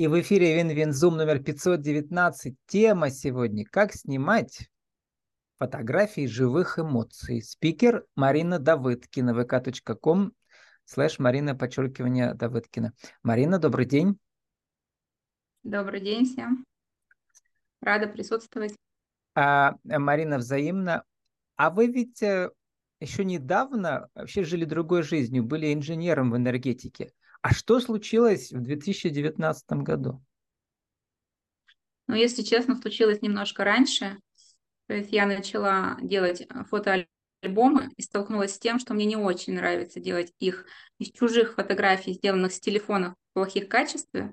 И в эфире Винвинзум номер 519. Тема сегодня «Как снимать фотографии живых эмоций». Спикер Марина Давыдкина, vk.com слэш Марина, подчеркивание Давыдкина. Марина, добрый день. Добрый день всем. Рада присутствовать. А, Марина, взаимно. А вы ведь э, еще недавно вообще жили другой жизнью, были инженером в энергетике. А что случилось в 2019 году? Ну, если честно, случилось немножко раньше. То есть я начала делать э, фотоальбомы и столкнулась с тем, что мне не очень нравится делать их из чужих фотографий, сделанных с телефонов в плохих качествах.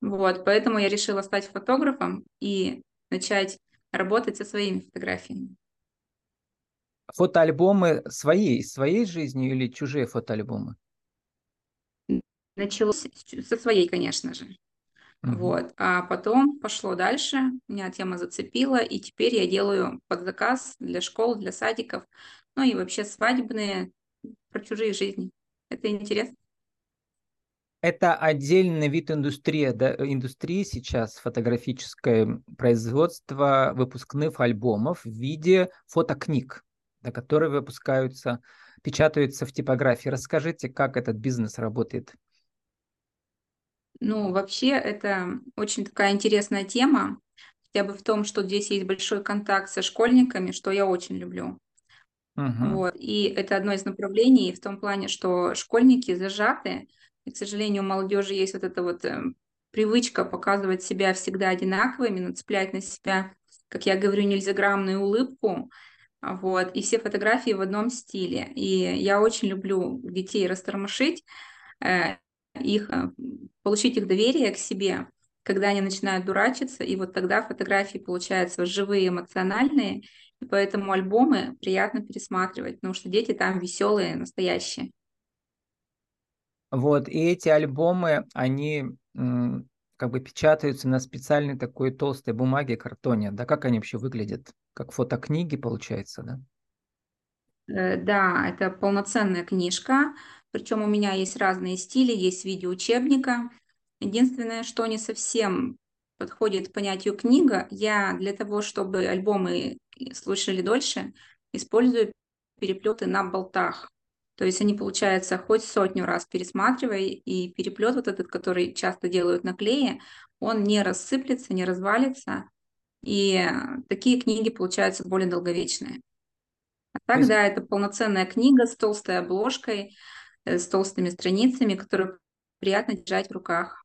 Вот, поэтому я решила стать фотографом и начать работать со своими фотографиями. Фотоальбомы свои, из своей жизни или чужие фотоальбомы? Началось со своей, конечно же. Угу. Вот. А потом пошло дальше, меня тема зацепила, и теперь я делаю под заказ для школ, для садиков, ну и вообще свадебные, про чужие жизни. Это интересно. Это отдельный вид индустрии, да, индустрии сейчас, фотографическое производство выпускных альбомов в виде фотокниг, да, которые выпускаются, печатаются в типографии. Расскажите, как этот бизнес работает? Ну, вообще, это очень такая интересная тема, хотя бы в том, что здесь есть большой контакт со школьниками, что я очень люблю. Uh-huh. Вот. И это одно из направлений в том плане, что школьники зажаты, и, к сожалению, у молодежи есть вот эта вот э, привычка показывать себя всегда одинаковыми, нацеплять на себя, как я говорю, нельзяграммную улыбку, вот, и все фотографии в одном стиле. И я очень люблю детей растормошить, э, их, э, получить их доверие к себе, когда они начинают дурачиться, и вот тогда фотографии получаются живые, эмоциональные, и поэтому альбомы приятно пересматривать, потому что дети там веселые, настоящие. Вот, и эти альбомы, они как бы печатаются на специальной такой толстой бумаге, картоне, да, как они вообще выглядят? Как фотокниги, получается, да? Э, да, это полноценная книжка, причем у меня есть разные стили, есть видеоучебника. Единственное, что не совсем подходит к понятию книга, я для того, чтобы альбомы слушали дольше, использую переплеты на болтах. То есть они, получается, хоть сотню раз пересматривая, и переплет вот этот, который часто делают на клее, он не рассыплется, не развалится. И такие книги получаются более долговечные. А так, есть... да, это полноценная книга с толстой обложкой, с толстыми страницами, которые приятно держать в руках.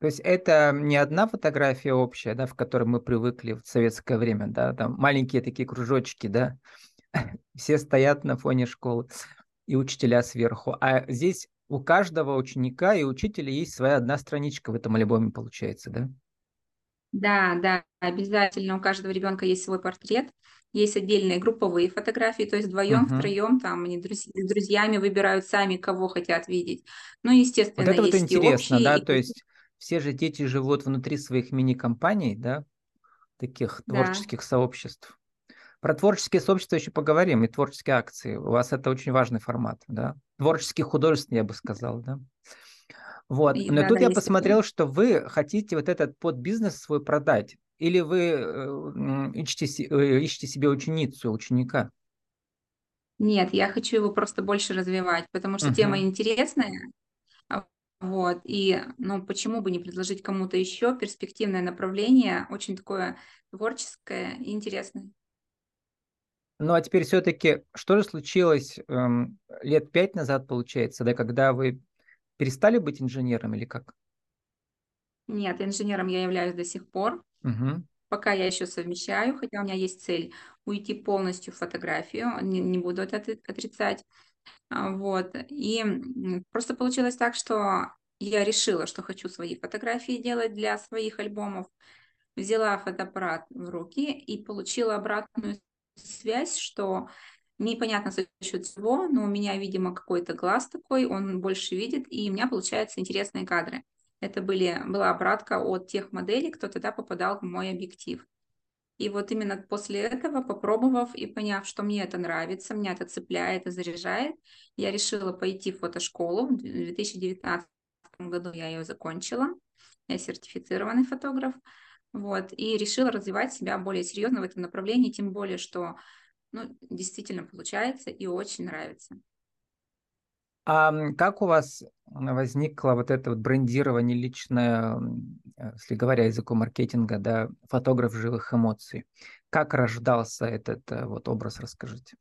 То есть это не одна фотография общая, да, в которой мы привыкли в советское время, да, там маленькие такие кружочки, да, все стоят на фоне школы и учителя сверху. А здесь у каждого ученика и учителя есть своя одна страничка в этом альбоме, получается, да? Да, да, обязательно у каждого ребенка есть свой портрет, есть отдельные групповые фотографии, то есть вдвоем, uh-huh. втроем, там они друз- с друзьями выбирают сами, кого хотят видеть. Ну, естественно, вот это есть вот интересно, общие, да, и... то есть все же дети живут внутри своих мини-компаний, да, таких да. творческих сообществ. Про творческие сообщества еще поговорим, и творческие акции. У вас это очень важный формат, да. Творческий художественный, я бы сказал, да. Вот. Но да, тут я посмотрел, что вы хотите вот этот подбизнес свой продать. Или вы э, ищете, э, ищете себе ученицу, ученика? Нет, я хочу его просто больше развивать, потому что uh-huh. тема интересная. А, вот, и, ну, почему бы не предложить кому-то еще перспективное направление, очень такое творческое и интересное. Ну, а теперь все-таки, что же случилось эм, лет пять назад, получается, да, когда вы перестали быть инженером или как? Нет, инженером я являюсь до сих пор. Угу. Пока я еще совмещаю, хотя у меня есть цель уйти полностью в фотографию, не, не буду это отрицать. А, вот. И просто получилось так, что я решила, что хочу свои фотографии делать для своих альбомов. Взяла фотоаппарат в руки и получила обратную связь, что Непонятно за счет чего, но у меня, видимо, какой-то глаз такой, он больше видит, и у меня получаются интересные кадры. Это были, была обратка от тех моделей, кто тогда попадал в мой объектив. И вот именно после этого, попробовав и поняв, что мне это нравится, меня это цепляет и заряжает, я решила пойти в фотошколу в 2019 году я ее закончила. Я сертифицированный фотограф. Вот, и решила развивать себя более серьезно в этом направлении, тем более, что ну, действительно получается и очень нравится. А как у вас возникло вот это вот брендирование личное, э, если говоря языком маркетинга, да, фотограф живых эмоций? Как рождался этот э, вот образ, расскажите.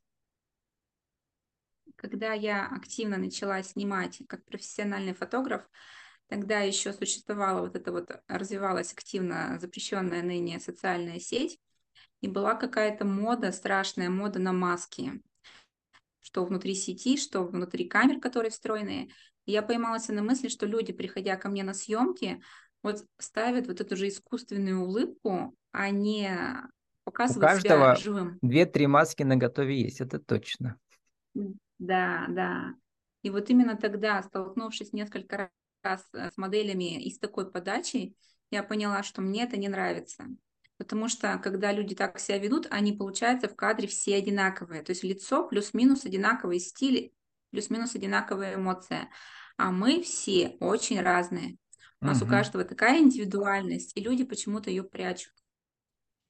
Когда я активно начала снимать как профессиональный фотограф, тогда еще существовала вот эта вот, развивалась активно запрещенная ныне социальная сеть, и была какая-то мода, страшная мода на маски, что внутри сети, что внутри камер, которые встроенные. И я поймалась на мысли, что люди, приходя ко мне на съемки, вот ставят вот эту же искусственную улыбку, а не показывают себя живым. Две-три маски на готове есть, это точно. Да, да. И вот именно тогда, столкнувшись несколько раз с моделями и с такой подачей, я поняла, что мне это не нравится. Потому что, когда люди так себя ведут, они, получается, в кадре все одинаковые. То есть лицо плюс-минус одинаковый стиль, плюс-минус одинаковая эмоция. А мы все очень разные. У нас угу. у каждого такая индивидуальность, и люди почему-то ее прячут.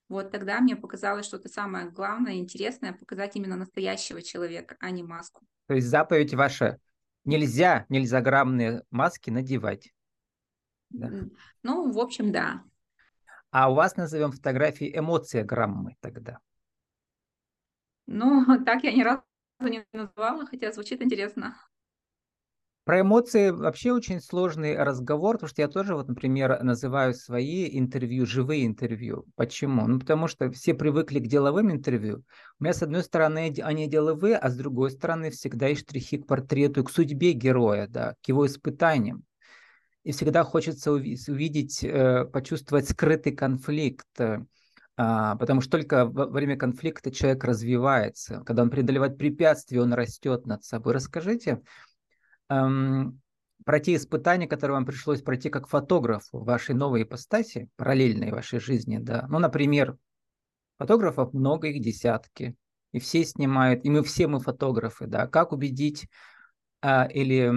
Вот тогда мне показалось, что это самое главное, интересное, показать именно настоящего человека, а не маску. То есть заповедь ваша нельзя нельзяграммные маски надевать. Да. Ну, в общем, да. А у вас назовем фотографии эмоциограммы тогда. Ну, так я ни разу не называла, хотя звучит интересно. Про эмоции вообще очень сложный разговор, потому что я тоже, вот, например, называю свои интервью живые интервью. Почему? Ну, потому что все привыкли к деловым интервью. У меня, с одной стороны, они деловые, а с другой стороны, всегда есть штрихи к портрету, к судьбе героя, да, к его испытаниям и всегда хочется увидеть, э, почувствовать скрытый конфликт, э, а, потому что только во время конфликта человек развивается. Когда он преодолевает препятствия, он растет над собой. Расскажите эм, про те испытания, которые вам пришлось пройти как фотографу в вашей новой ипостаси, параллельной вашей жизни. Да? Ну, например, фотографов много, их десятки, и все снимают, и мы все мы фотографы. Да? Как убедить или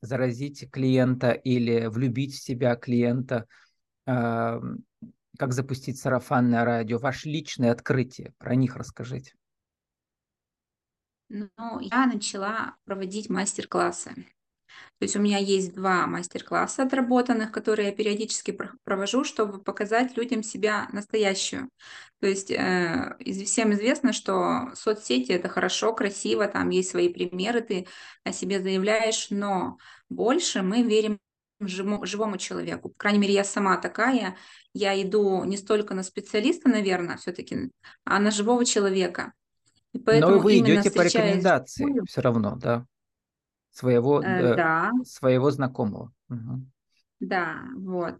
заразить клиента, или влюбить в себя клиента, а, как запустить сарафанное радио, ваше личное открытие, про них расскажите. Ну, я начала проводить мастер-классы. То есть у меня есть два мастер-класса отработанных, которые я периодически провожу, чтобы показать людям себя настоящую. То есть э, всем известно, что соцсети это хорошо, красиво, там есть свои примеры, ты о себе заявляешь, но больше мы верим живому человеку. По крайней мере, я сама такая. Я иду не столько на специалиста, наверное, все-таки, а на живого человека. И поэтому Но вы идете по рекомендации все равно, да? Своего, э, да. своего знакомого. Угу. Да, вот.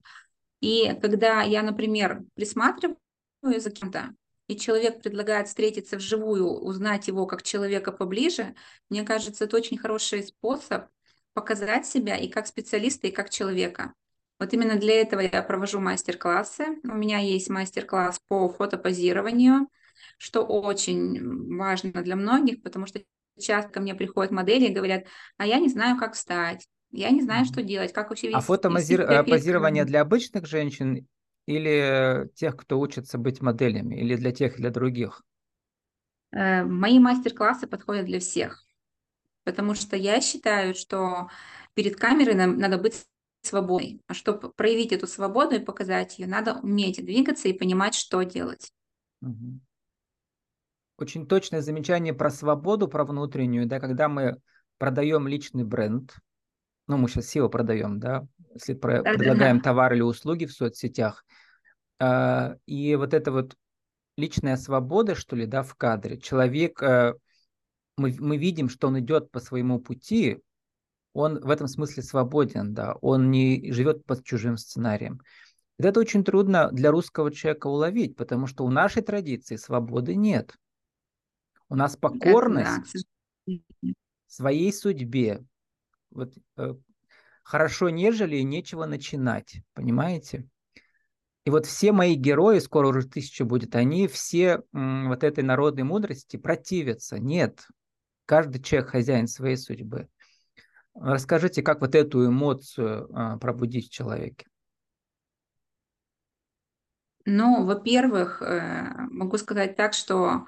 И когда я, например, присматриваю за кем-то, и человек предлагает встретиться вживую, узнать его как человека поближе, мне кажется, это очень хороший способ показать себя и как специалиста, и как человека. Вот именно для этого я провожу мастер-классы. У меня есть мастер-класс по фотопозированию, что очень важно для многих, потому что часто ко мне приходят модели и говорят, а я не знаю, как встать, я не знаю, что делать, как вообще А фотопозирование э, для обычных женщин или тех, кто учится быть моделями, или для тех, для других? Э, мои мастер-классы подходят для всех, потому что я считаю, что перед камерой нам надо быть свободной. А чтобы проявить эту свободу и показать ее, надо уметь двигаться и понимать, что делать. Угу очень точное замечание про свободу, про внутреннюю, да, когда мы продаем личный бренд, ну, мы сейчас SEO продаем, да, если про, да, предлагаем да. товар или услуги в соцсетях, э, и вот это вот личная свобода, что ли, да, в кадре, человек, э, мы, мы видим, что он идет по своему пути, он в этом смысле свободен, да, он не живет под чужим сценарием. Это очень трудно для русского человека уловить, потому что у нашей традиции свободы нет. У нас покорность да. своей судьбе. Вот, э, хорошо нежели нечего начинать, понимаете? И вот все мои герои, скоро уже тысяча будет, они все м, вот этой народной мудрости противятся. Нет, каждый человек хозяин своей судьбы. Расскажите, как вот эту эмоцию а, пробудить в человеке? Ну, во-первых, э, могу сказать так, что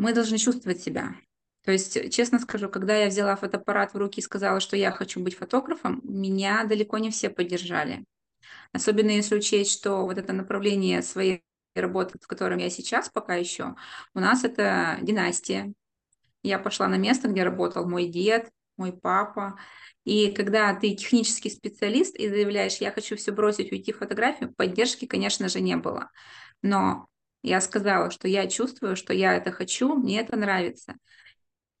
мы должны чувствовать себя. То есть, честно скажу, когда я взяла фотоаппарат в руки и сказала, что я хочу быть фотографом, меня далеко не все поддержали. Особенно если учесть, что вот это направление своей работы, в котором я сейчас пока еще, у нас это династия. Я пошла на место, где работал мой дед, мой папа. И когда ты технический специалист и заявляешь, я хочу все бросить, уйти в фотографию, поддержки, конечно же, не было. Но я сказала, что я чувствую, что я это хочу, мне это нравится.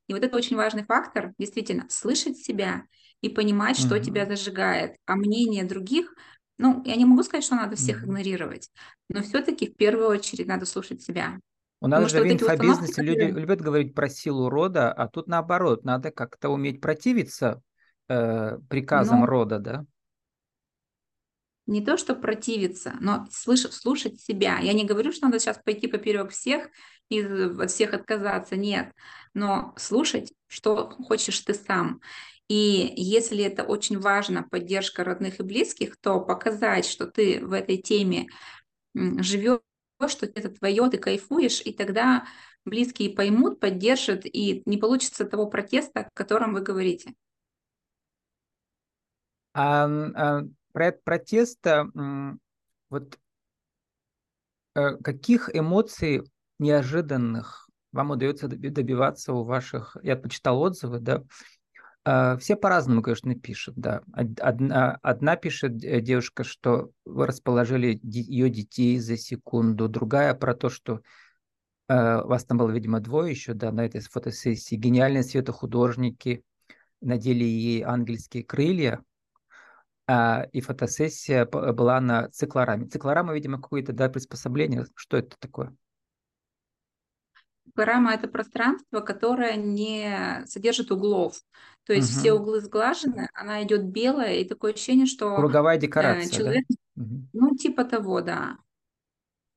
И вот это очень важный фактор, действительно, слышать себя и понимать, что mm-hmm. тебя зажигает. А мнение других, ну, я не могу сказать, что надо всех mm-hmm. игнорировать, но все-таки в первую очередь надо слушать себя. У нас Потому же в инфобизнесе люди любят говорить про силу рода, а тут наоборот, надо как-то уметь противиться э, приказам ну, рода, да? Не то, что противиться, но слышать, слушать себя. Я не говорю, что надо сейчас пойти поперек всех и от всех отказаться, нет. Но слушать, что хочешь ты сам. И если это очень важно, поддержка родных и близких, то показать, что ты в этой теме живешь, что это твое, ты кайфуешь, и тогда близкие поймут, поддержат, и не получится того протеста, о котором вы говорите. А, а проект протеста, вот э, каких эмоций неожиданных вам удается добиваться у ваших, я почитал отзывы, да, а, все по-разному, конечно, пишут, да. Одна, одна пишет девушка, что вы расположили ее детей за секунду, другая про то, что э, вас там было, видимо, двое еще, да, на этой фотосессии. Гениальные светохудожники надели ей ангельские крылья, а, и фотосессия была на циклораме. Циклорама, видимо, какое-то да, приспособление. Что это такое? Циклорама – это пространство, которое не содержит углов. То есть угу. все углы сглажены, она идет белая, и такое ощущение, что… Круговая э, декорация, человек, да? Ну, типа того, да.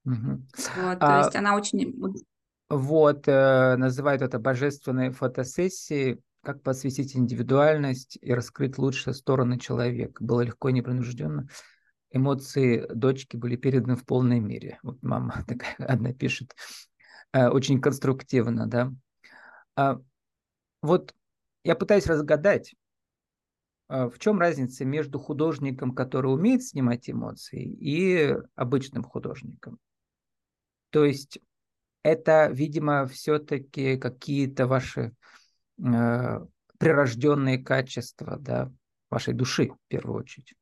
Угу. Вот, то а, есть она очень… Вот, э, называют это божественной фотосессией как посвятить индивидуальность и раскрыть лучшие стороны человека. Было легко и непринужденно. Эмоции дочки были переданы в полной мере. Вот мама такая одна пишет. Э, очень конструктивно, да. А, вот я пытаюсь разгадать, а, в чем разница между художником, который умеет снимать эмоции, и обычным художником. То есть это, видимо, все-таки какие-то ваши прирожденные качества, да, вашей души в первую очередь.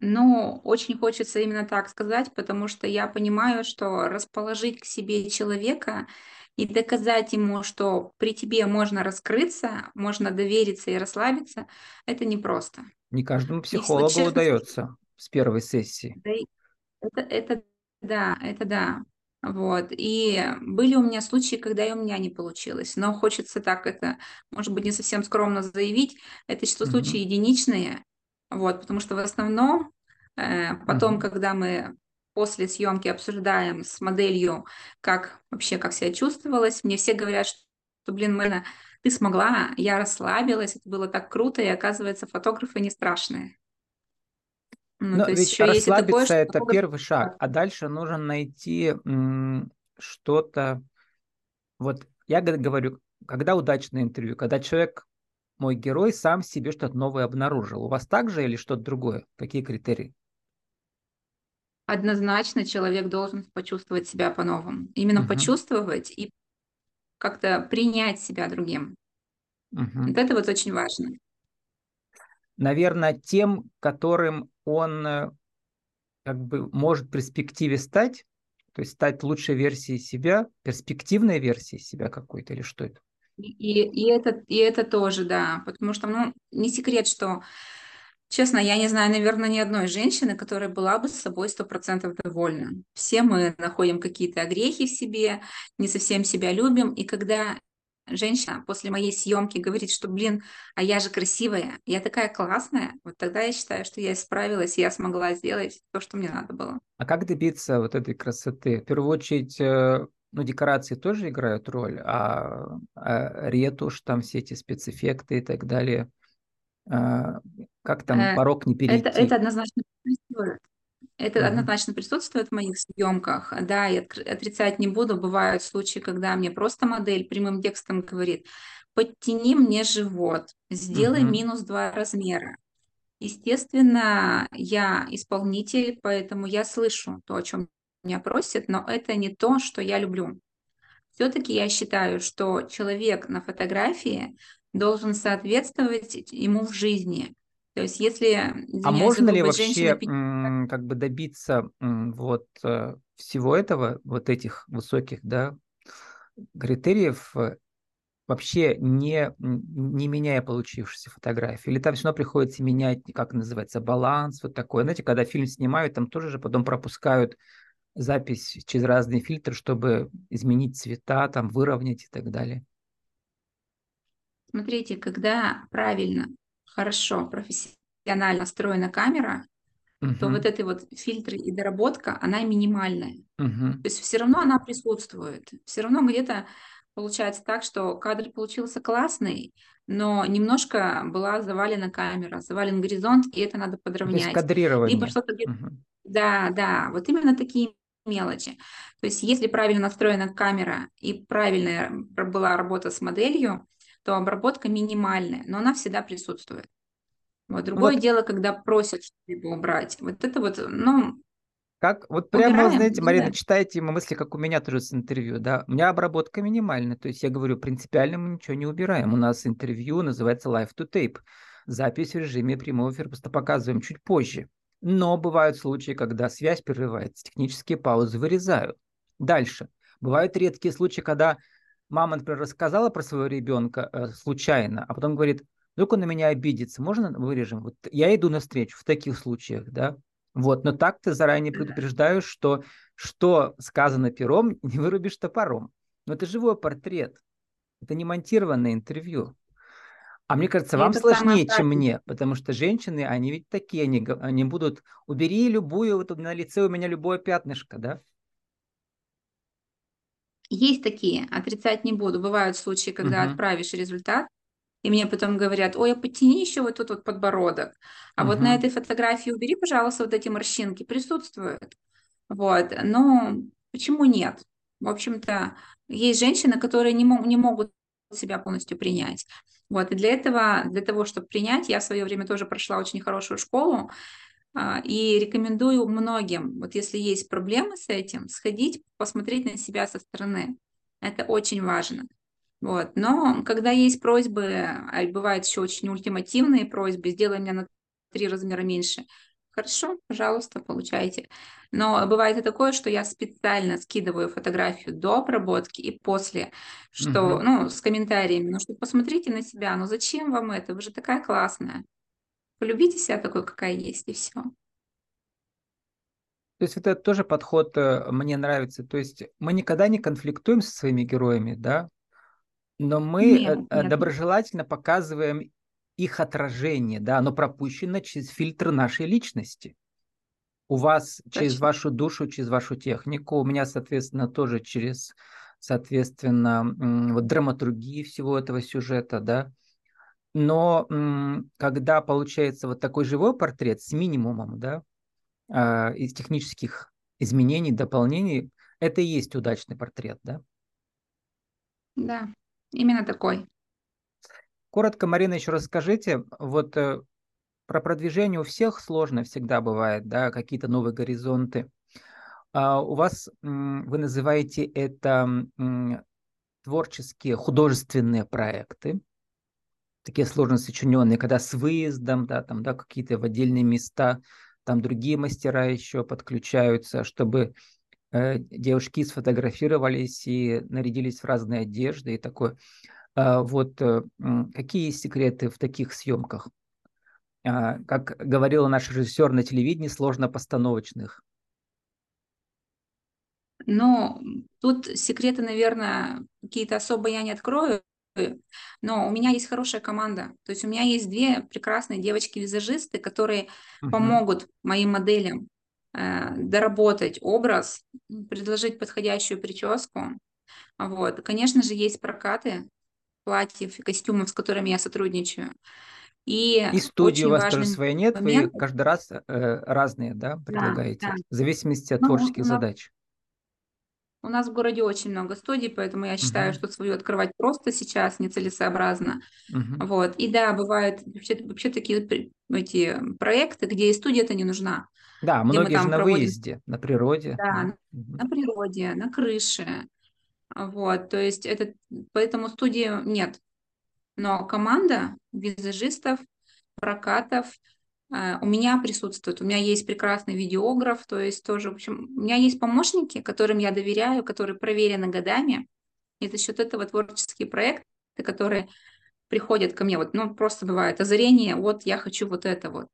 Ну, очень хочется именно так сказать, потому что я понимаю, что расположить к себе человека и доказать ему, что при тебе можно раскрыться, можно довериться и расслабиться, это непросто. Не каждому психологу и, удается с первой сессии. Это, это да, это да. Вот. И были у меня случаи, когда и у меня не получилось. Но хочется так это, может быть, не совсем скромно заявить. Это что mm-hmm. случаи единичные. Вот, потому что в основном э, потом, mm-hmm. когда мы после съемки обсуждаем с моделью, как вообще, как себя чувствовалась, мне все говорят, что, блин, Мэна, ты смогла, я расслабилась, это было так круто, и оказывается, фотографы не страшные. Ну, Но то ведь расслабиться это, это первый шаг, а дальше нужно найти что-то. Вот я говорю, когда удачное интервью, когда человек, мой герой, сам себе что-то новое обнаружил. У вас так же или что-то другое? Какие критерии? Однозначно человек должен почувствовать себя по-новому. Именно угу. почувствовать и как-то принять себя другим. Угу. Вот это вот очень важно. Наверное, тем, которым он э, как бы может в перспективе стать, то есть стать лучшей версией себя, перспективной версией себя какой-то, или что это? И, и, это, и это тоже, да, потому что, ну, не секрет, что, честно, я не знаю, наверное, ни одной женщины, которая была бы с собой сто процентов довольна. Все мы находим какие-то огрехи в себе, не совсем себя любим, и когда женщина после моей съемки говорит, что, блин, а я же красивая, я такая классная, вот тогда я считаю, что я справилась, я смогла сделать то, что мне надо было. А как добиться вот этой красоты? В первую очередь, э, ну, декорации тоже играют роль, а, а ретушь, там все эти спецэффекты и так далее. А, как там э, порог не перейти? Это, это однозначно. Это угу. однозначно присутствует в моих съемках. Да, я отрицать не буду. Бывают случаи, когда мне просто модель прямым текстом говорит, подтяни мне живот, сделай угу. минус два размера. Естественно, я исполнитель, поэтому я слышу то, о чем меня просят, но это не то, что я люблю. Все-таки я считаю, что человек на фотографии должен соответствовать ему в жизни. То есть, если а можно ли вообще женщина... как бы добиться вот э, всего этого, вот этих высоких, да, критериев, э, вообще не, не меняя получившуюся фотографию? Или там все равно приходится менять, как называется, баланс, вот такое. Знаете, когда фильм снимают, там тоже же потом пропускают запись через разные фильтры, чтобы изменить цвета, там, выровнять и так далее. Смотрите, когда правильно, хорошо, профессионально настроена камера, угу. то вот эти вот фильтры и доработка, она минимальная. Угу. То есть все равно она присутствует. Все равно где-то получается так, что кадр получился классный, но немножко была завалена камера, завален горизонт, и это надо подровнять. То есть кадрирование. Либо что-то угу. Да, да, вот именно такие мелочи. То есть если правильно настроена камера и правильная была работа с моделью, то обработка минимальная, но она всегда присутствует. Вот. Другое вот. дело, когда просят что-либо убрать. Вот это вот, ну, как, вот прямо, Убираем, знаете, Марина, да. читайте мысли, как у меня тоже с интервью, да. У меня обработка минимальная, то есть я говорю, принципиально мы ничего не убираем. У нас интервью называется Live to Tape. Запись в режиме прямого эфира просто показываем чуть позже. Но бывают случаи, когда связь прерывается, технические паузы вырезают. Дальше. Бывают редкие случаи, когда мама, например, рассказала про своего ребенка э, случайно, а потом говорит, вдруг он на меня обидится, можно вырежем? Вот я иду навстречу в таких случаях, да. Вот, но так ты заранее предупреждаешь, что что сказано пером, не вырубишь топором. Но это живой портрет, это не монтированное интервью. А мне кажется, вам это сложнее, чем мне, потому что женщины, они ведь такие, они, они будут, убери любую, вот на лице у меня любое пятнышко, да? Есть такие, отрицать не буду. Бывают случаи, когда угу. отправишь результат, и мне потом говорят, ой, а потяни еще вот тут вот подбородок. А угу. вот на этой фотографии убери, пожалуйста, вот эти морщинки, присутствуют. Вот, но почему нет? В общем-то, есть женщины, которые не, мог, не могут себя полностью принять. Вот, и для этого, для того, чтобы принять, я в свое время тоже прошла очень хорошую школу, и рекомендую многим, вот если есть проблемы с этим, сходить, посмотреть на себя со стороны. Это очень важно. Вот. Но когда есть просьбы, а бывают еще очень ультимативные просьбы, сделай меня на три размера меньше, Хорошо, пожалуйста, получайте. Но бывает и такое, что я специально скидываю фотографию до обработки и после, что, угу. ну, с комментариями, ну, что посмотрите на себя, ну, зачем вам это, вы же такая классная. Полюбите себя такой, какая есть, и все. То есть это тоже подход э, мне нравится. То есть мы никогда не конфликтуем со своими героями, да, но мы нет, э, нет. доброжелательно показываем их отражение, да, оно пропущено через фильтр нашей личности. У вас Точно. через вашу душу, через вашу технику, у меня, соответственно, тоже через, соответственно, вот драматургии всего этого сюжета, да. Но когда получается вот такой живой портрет с минимумом, да, а, из технических изменений, дополнений, это и есть удачный портрет, да? Да, именно такой. Коротко, Марина, еще расскажите, вот э, про продвижение у всех сложно всегда бывает, да, какие-то новые горизонты. А у вас, вы называете это творческие, художественные проекты, такие сложно сочиненные, когда с выездом, да, там, да, какие-то в отдельные места, там другие мастера еще подключаются, чтобы э, девушки сфотографировались и нарядились в разные одежды и такое. А, вот э, какие секреты в таких съемках? А, как говорила наш режиссер на телевидении, сложно постановочных. Ну, тут секреты, наверное, какие-то особо я не открою, но у меня есть хорошая команда. То есть у меня есть две прекрасные девочки-визажисты, которые угу. помогут моим моделям. э, доработать образ, предложить подходящую прическу. Вот. Конечно же, есть прокаты платьев и костюмов, с которыми я сотрудничаю. И, и студии у вас тоже своей нет, момент... вы каждый раз э, разные, да, предлагаете, да, да. в зависимости от ну, творческих нас, задач. У нас в городе очень много студий, поэтому я считаю, uh что свою открывать просто сейчас нецелесообразно. uh Вот. И да, бывают вообще, вообще такие эти проекты, где и студия-то не нужна. Да, многие же на проводим... выезде, на природе. Да, uh на природе, на крыше. Вот, то есть это, поэтому студии нет. Но команда визажистов, прокатов у меня присутствует. У меня есть прекрасный видеограф, то есть тоже, в общем, у меня есть помощники, которым я доверяю, которые проверены годами. И за счет этого творческие проекты, которые приходят ко мне, вот, ну, просто бывает озарение, вот я хочу вот это вот.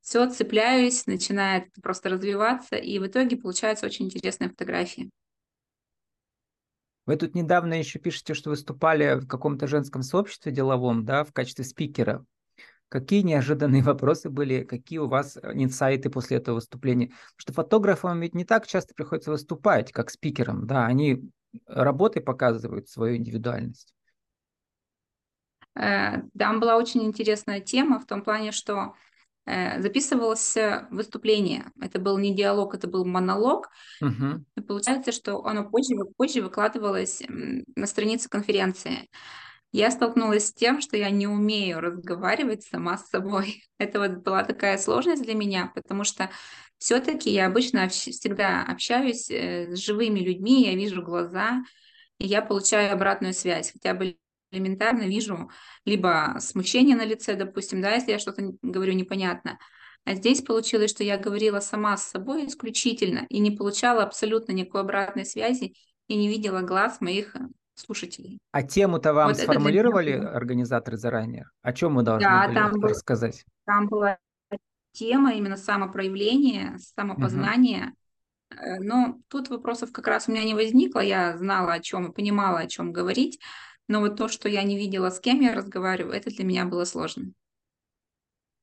Все, цепляюсь, начинает просто развиваться, и в итоге получаются очень интересные фотографии. Вы тут недавно еще пишете, что выступали в каком-то женском сообществе деловом, да, в качестве спикера. Какие неожиданные вопросы были, какие у вас э, инсайты после этого выступления? Потому что фотографам ведь не так часто приходится выступать, как спикерам, да, они работой показывают свою индивидуальность. Э, там была очень интересная тема в том плане, что Э, записывалось выступление. Это был не диалог, это был монолог. И получается, что оно позже, позже выкладывалось на странице конференции. Я столкнулась с тем, что я не умею разговаривать сама с собой. Это вот была такая сложность для меня, потому что все-таки я обычно общ- всегда общаюсь э, с живыми людьми, я вижу глаза, и я получаю обратную связь. Хотя бы элементарно вижу либо смущение на лице, допустим, да, если я что-то говорю непонятно. А здесь получилось, что я говорила сама с собой исключительно и не получала абсолютно никакой обратной связи и не видела глаз моих э, слушателей. А тему-то вам вот сформулировали меня... организаторы заранее? О чем мы должны да, были там рассказать? Был, там была тема именно самопроявления, самопознания. Угу. Но тут вопросов как раз у меня не возникло. Я знала, о чем и понимала, о чем говорить. Но вот то, что я не видела, с кем я разговариваю, это для меня было сложно.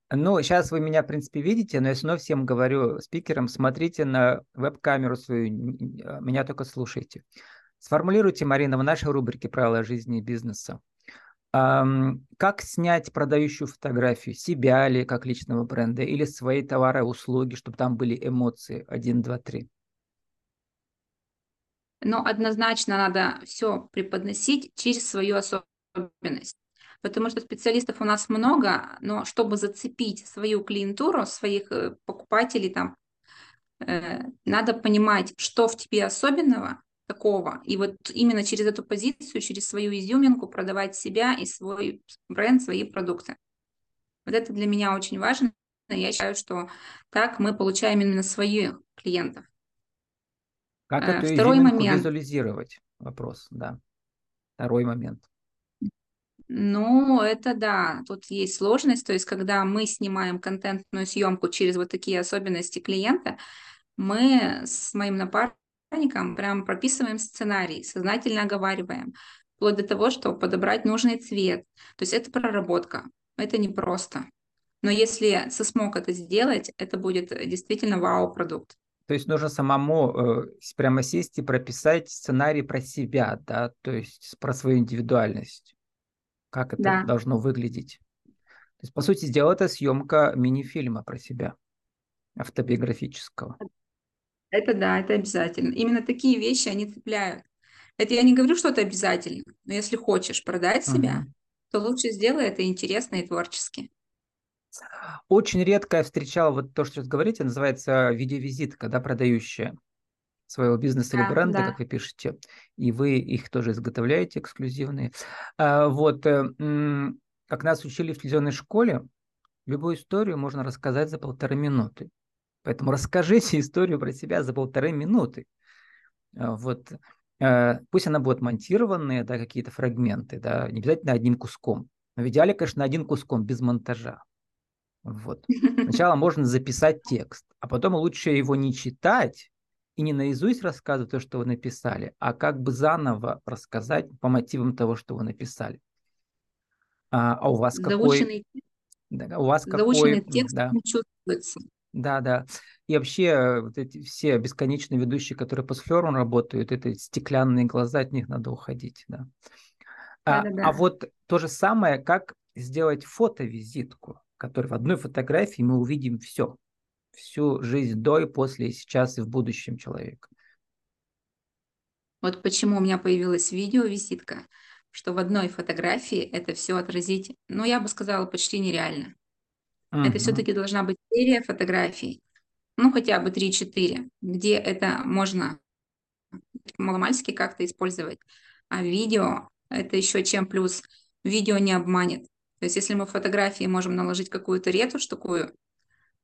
Ну, сейчас вы меня, в принципе, видите, но я снова всем говорю спикерам, смотрите на веб-камеру свою, меня только слушайте. Сформулируйте, Марина, в нашей рубрике «Правила жизни и бизнеса». Как снять продающую фотографию себя ли, как личного бренда, или свои товары услуги, чтобы там были эмоции? Один, два, три но однозначно надо все преподносить через свою особенность. Потому что специалистов у нас много, но чтобы зацепить свою клиентуру, своих э, покупателей, там, э, надо понимать, что в тебе особенного такого. И вот именно через эту позицию, через свою изюминку продавать себя и свой бренд, свои продукты. Вот это для меня очень важно. Я считаю, что так мы получаем именно своих клиентов. Как э, эту Второй момент. визуализировать? Вопрос, да. Второй момент. Ну, это да, тут есть сложность, то есть когда мы снимаем контентную съемку через вот такие особенности клиента, мы с моим напарником прям прописываем сценарий, сознательно оговариваем, вплоть до того, что подобрать нужный цвет. То есть это проработка, это непросто. Но если ты смог это сделать, это будет действительно вау-продукт. То есть нужно самому э, прямо сесть и прописать сценарий про себя, да, то есть про свою индивидуальность, как это да. должно выглядеть. То есть, по сути дела, это съемка мини-фильма про себя, автобиографического. Это да, это обязательно. Именно такие вещи, они цепляют. Это я не говорю, что это обязательно, но если хочешь продать себя, угу. то лучше сделай это интересно и творчески. Очень редко я встречал вот то, что сейчас говорите, называется видеовизитка, да, продающая своего бизнеса да, или бренда, да. как вы пишете, и вы их тоже изготовляете, эксклюзивные. А, вот, э, как нас учили в телевизионной школе, любую историю можно рассказать за полторы минуты. Поэтому расскажите историю про себя за полторы минуты. А, вот, э, пусть она будет монтированная, да, какие-то фрагменты, да, не обязательно одним куском. Но в идеале, конечно, один куском, без монтажа. Вот. Сначала можно записать текст, а потом лучше его не читать и не наизусть рассказывать то, что вы написали, а как бы заново рассказать по мотивам того, что вы написали. А, а у вас Заученный, какой... Да, у вас какой... текст да. чувствуется. Да, да. И вообще вот эти все бесконечные ведущие, которые по сферам работают, это стеклянные глаза, от них надо уходить, да. А, а вот то же самое, как сделать фотовизитку, которой в одной фотографии мы увидим все, всю жизнь до и после, и сейчас, и в будущем человека. Вот почему у меня появилась видеовизитка, что в одной фотографии это все отразить, ну, я бы сказала, почти нереально. Угу. Это все-таки должна быть серия фотографий, ну, хотя бы 3-4, где это можно маломальски как-то использовать. А видео – это еще чем плюс. Видео не обманет. То есть если мы в фотографии можем наложить какую-то ретушь такую,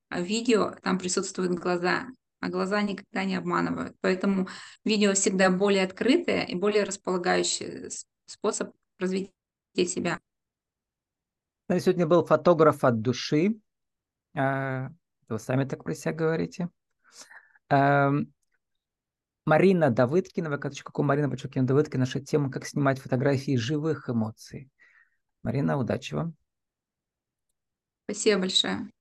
а в видео там присутствуют глаза, а глаза никогда не обманывают. Поэтому видео всегда более открытое и более располагающий способ развития себя. Сегодня был фотограф от души. А, вы сами так про себя говорите. Эм, Марина Давыдкина, vk.com, Марина Подчеркина Давыдкина, наша тема «Как снимать фотографии живых эмоций». Марина, удачи вам. Спасибо большое.